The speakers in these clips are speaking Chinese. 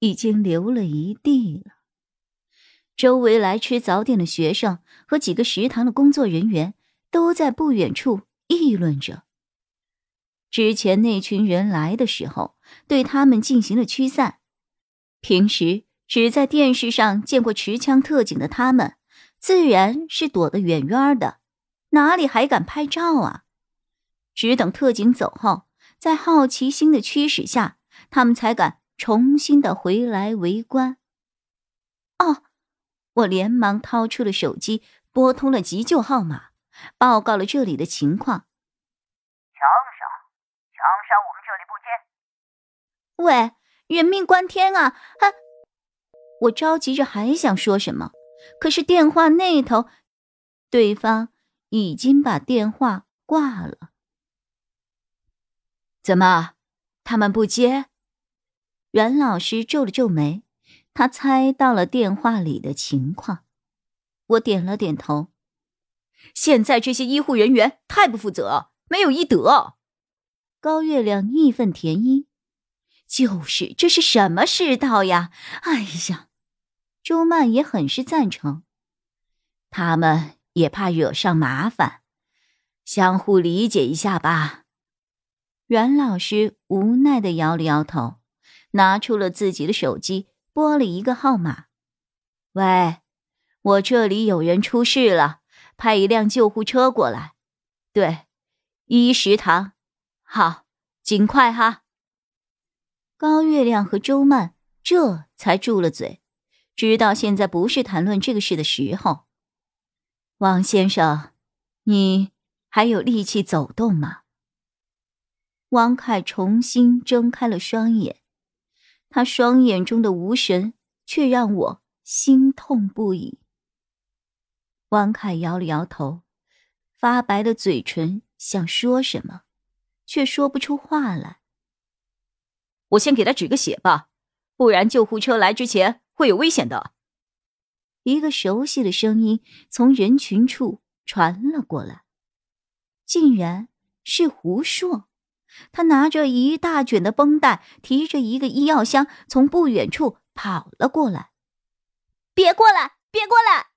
已经流了一地了。周围来吃早点的学生和几个食堂的工作人员都在不远处议论着。之前那群人来的时候，对他们进行了驱散。平时只在电视上见过持枪特警的他们，自然是躲得远远的，哪里还敢拍照啊？只等特警走后，在好奇心的驱使下，他们才敢。重新的回来围观。哦，我连忙掏出了手机，拨通了急救号码，报告了这里的情况。强杀，强杀，我们这里不接。喂，人命关天啊！啊！我着急着还想说什么，可是电话那头，对方已经把电话挂了。怎么，他们不接？阮老师皱了皱眉，他猜到了电话里的情况。我点了点头。现在这些医护人员太不负责，没有医德。高月亮义愤填膺：“就是，这是什么世道呀？”哎呀，周曼也很是赞成。他们也怕惹上麻烦，相互理解一下吧。阮老师无奈的摇了摇头。拿出了自己的手机，拨了一个号码。喂，我这里有人出事了，派一辆救护车过来。对，一食堂。好，尽快哈。高月亮和周曼这才住了嘴，知道现在不是谈论这个事的时候。王先生，你还有力气走动吗？王凯重新睁开了双眼。他双眼中的无神，却让我心痛不已。王凯摇了摇头，发白的嘴唇想说什么，却说不出话来。我先给他止个血吧，不然救护车来之前会有危险的。一个熟悉的声音从人群处传了过来，竟然是胡硕。他拿着一大卷的绷带，提着一个医药箱，从不远处跑了过来。别过来！别过来！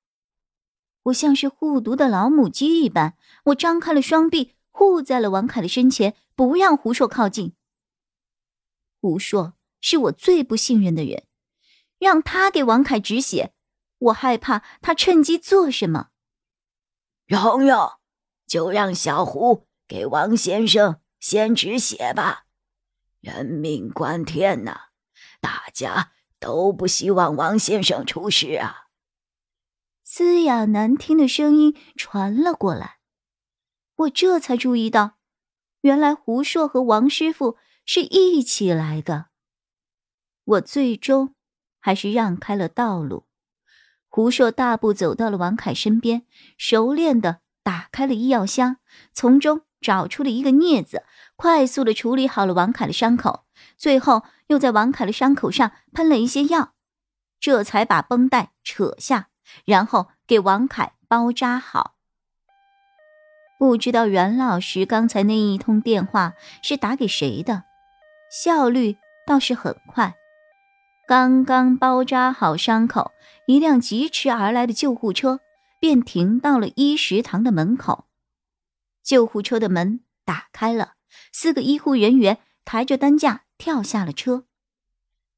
我像是护犊的老母鸡一般，我张开了双臂，护在了王凯的身前，不让胡硕靠近。胡硕是我最不信任的人，让他给王凯止血，我害怕他趁机做什么。蓉蓉，就让小胡给王先生。先止血吧，人命关天呐！大家都不希望王先生出事啊。嘶哑难听的声音传了过来，我这才注意到，原来胡硕和王师傅是一起来的。我最终还是让开了道路。胡硕大步走到了王凯身边，熟练的打开了医药箱，从中。找出了一个镊子，快速的处理好了王凯的伤口，最后又在王凯的伤口上喷了一些药，这才把绷带扯下，然后给王凯包扎好。不知道袁老师刚才那一通电话是打给谁的，效率倒是很快。刚刚包扎好伤口，一辆疾驰而来的救护车便停到了医食堂的门口。救护车的门打开了，四个医护人员抬着担架跳下了车。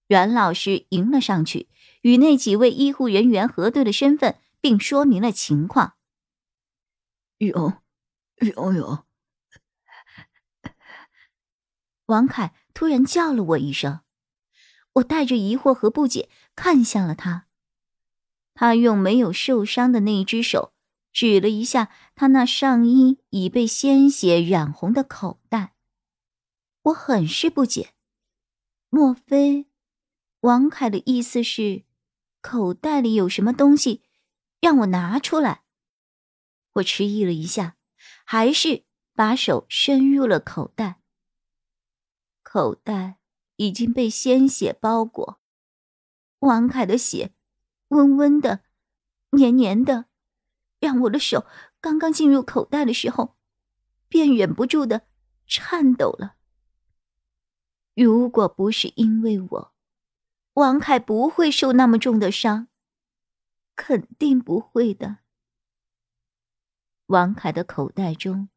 阮老师迎了上去，与那几位医护人员核对了身份，并说明了情况。有，有有，王凯突然叫了我一声，我带着疑惑和不解看向了他。他用没有受伤的那一只手。指了一下他那上衣已被鲜血染红的口袋，我很是不解，莫非王凯的意思是，口袋里有什么东西，让我拿出来。我迟疑了一下，还是把手伸入了口袋。口袋已经被鲜血包裹，王凯的血温温的、黏黏的，让我的手刚刚进入口袋的时候，便忍不住的颤抖了。如果不是因为我，王凯不会受那么重的伤，肯定不会的。王凯的口袋中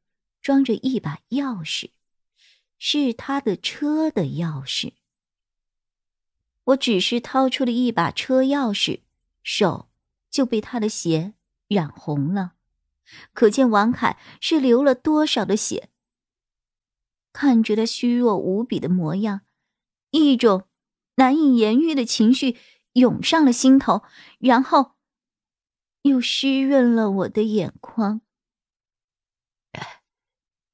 装着一把钥匙，是他的车的钥匙。我只是掏出了一把车钥匙，手就被他的鞋染红了，可见王凯是流了多少的血。看着他虚弱无比的模样，一种……难以言喻的情绪涌上了心头，然后又湿润了我的眼眶。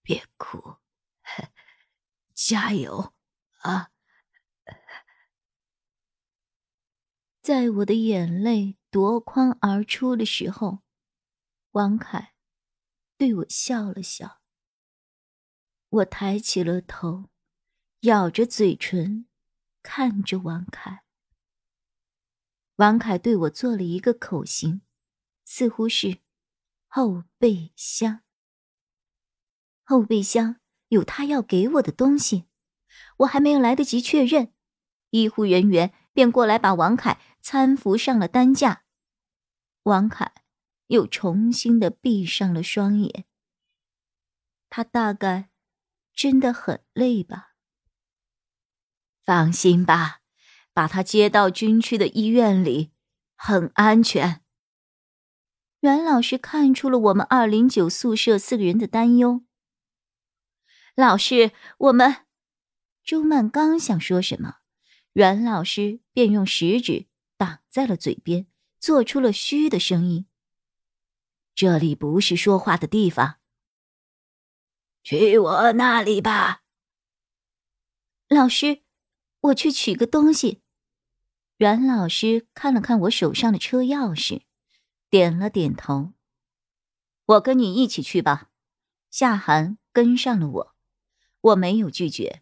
别哭，加油啊！在我的眼泪夺眶而出的时候，王凯对我笑了笑。我抬起了头，咬着嘴唇。看着王凯，王凯对我做了一个口型，似乎是后备箱。后备箱有他要给我的东西，我还没有来得及确认，医护人员便过来把王凯搀扶上了担架。王凯又重新的闭上了双眼，他大概真的很累吧。放心吧，把他接到军区的医院里，很安全。袁老师看出了我们二零九宿舍四个人的担忧。老师，我们……周曼刚想说什么，袁老师便用食指挡在了嘴边，做出了嘘的声音。这里不是说话的地方。去我那里吧，老师。我去取个东西。阮老师看了看我手上的车钥匙，点了点头。我跟你一起去吧。夏寒跟上了我，我没有拒绝。